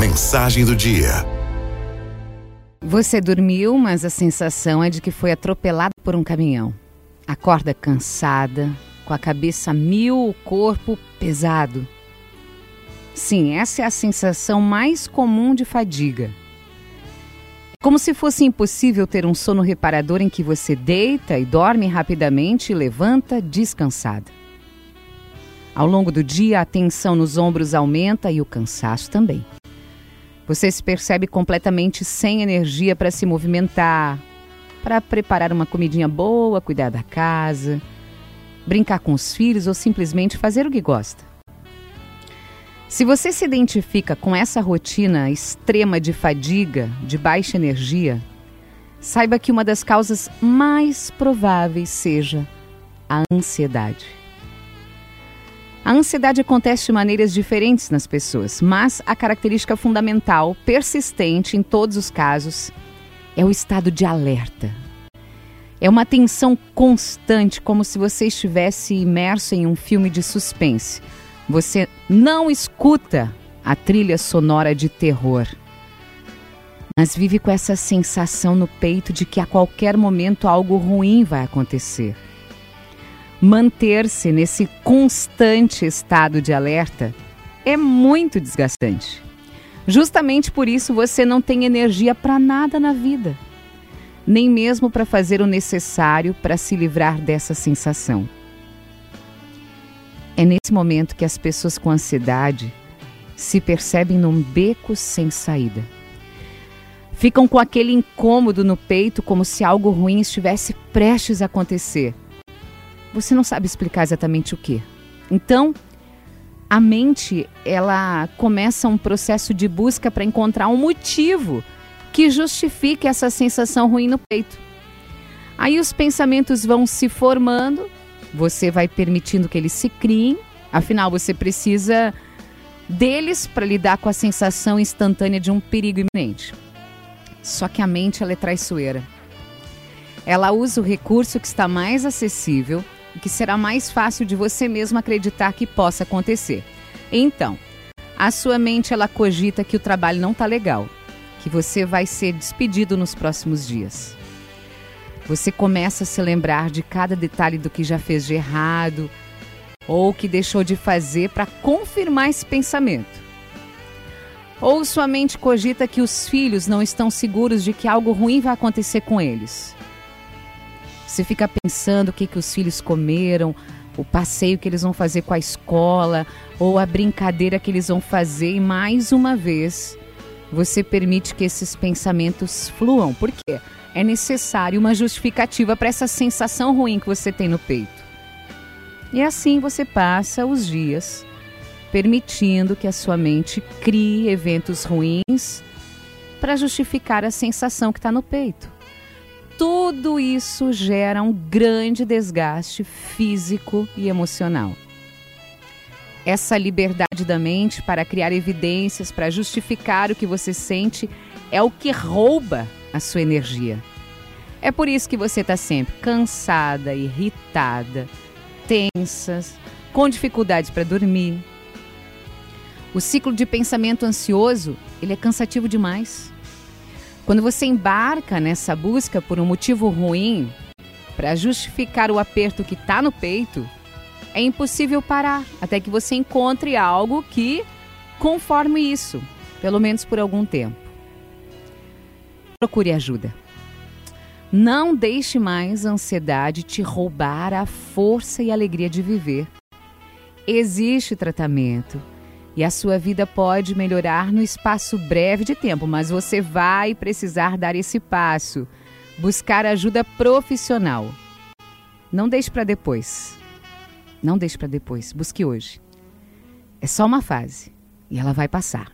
Mensagem do dia. Você dormiu, mas a sensação é de que foi atropelado por um caminhão. Acorda cansada, com a cabeça mil, o corpo pesado. Sim, essa é a sensação mais comum de fadiga. Como se fosse impossível ter um sono reparador em que você deita e dorme rapidamente e levanta descansada. Ao longo do dia, a tensão nos ombros aumenta e o cansaço também. Você se percebe completamente sem energia para se movimentar, para preparar uma comidinha boa, cuidar da casa, brincar com os filhos ou simplesmente fazer o que gosta. Se você se identifica com essa rotina extrema de fadiga, de baixa energia, saiba que uma das causas mais prováveis seja a ansiedade. A ansiedade acontece de maneiras diferentes nas pessoas, mas a característica fundamental, persistente em todos os casos, é o estado de alerta. É uma tensão constante, como se você estivesse imerso em um filme de suspense. Você não escuta a trilha sonora de terror, mas vive com essa sensação no peito de que a qualquer momento algo ruim vai acontecer manter-se nesse constante estado de alerta é muito desgastante. Justamente por isso você não tem energia para nada na vida, nem mesmo para fazer o necessário para se livrar dessa sensação. É nesse momento que as pessoas com ansiedade se percebem num beco sem saída. Ficam com aquele incômodo no peito, como se algo ruim estivesse prestes a acontecer você não sabe explicar exatamente o que. Então, a mente, ela começa um processo de busca para encontrar um motivo que justifique essa sensação ruim no peito. Aí os pensamentos vão se formando, você vai permitindo que eles se criem, afinal você precisa deles para lidar com a sensação instantânea de um perigo iminente. Só que a mente ela é traiçoeira. Ela usa o recurso que está mais acessível que será mais fácil de você mesmo acreditar que possa acontecer. Então, a sua mente ela cogita que o trabalho não está legal, que você vai ser despedido nos próximos dias. Você começa a se lembrar de cada detalhe do que já fez de errado ou que deixou de fazer para confirmar esse pensamento. Ou sua mente cogita que os filhos não estão seguros de que algo ruim vai acontecer com eles. Você fica pensando o que, que os filhos comeram, o passeio que eles vão fazer com a escola, ou a brincadeira que eles vão fazer, e mais uma vez você permite que esses pensamentos fluam. Por quê? É necessário uma justificativa para essa sensação ruim que você tem no peito. E assim você passa os dias permitindo que a sua mente crie eventos ruins para justificar a sensação que está no peito tudo isso gera um grande desgaste físico e emocional. Essa liberdade da mente para criar evidências, para justificar o que você sente, é o que rouba a sua energia. É por isso que você está sempre cansada, irritada, tensa, com dificuldades para dormir. O ciclo de pensamento ansioso, ele é cansativo demais. Quando você embarca nessa busca por um motivo ruim para justificar o aperto que está no peito, é impossível parar até que você encontre algo que conforme isso, pelo menos por algum tempo. Procure ajuda. Não deixe mais a ansiedade te roubar a força e a alegria de viver. Existe tratamento e a sua vida pode melhorar no espaço breve de tempo, mas você vai precisar dar esse passo, buscar ajuda profissional. Não deixe para depois. Não deixe para depois, busque hoje. É só uma fase e ela vai passar.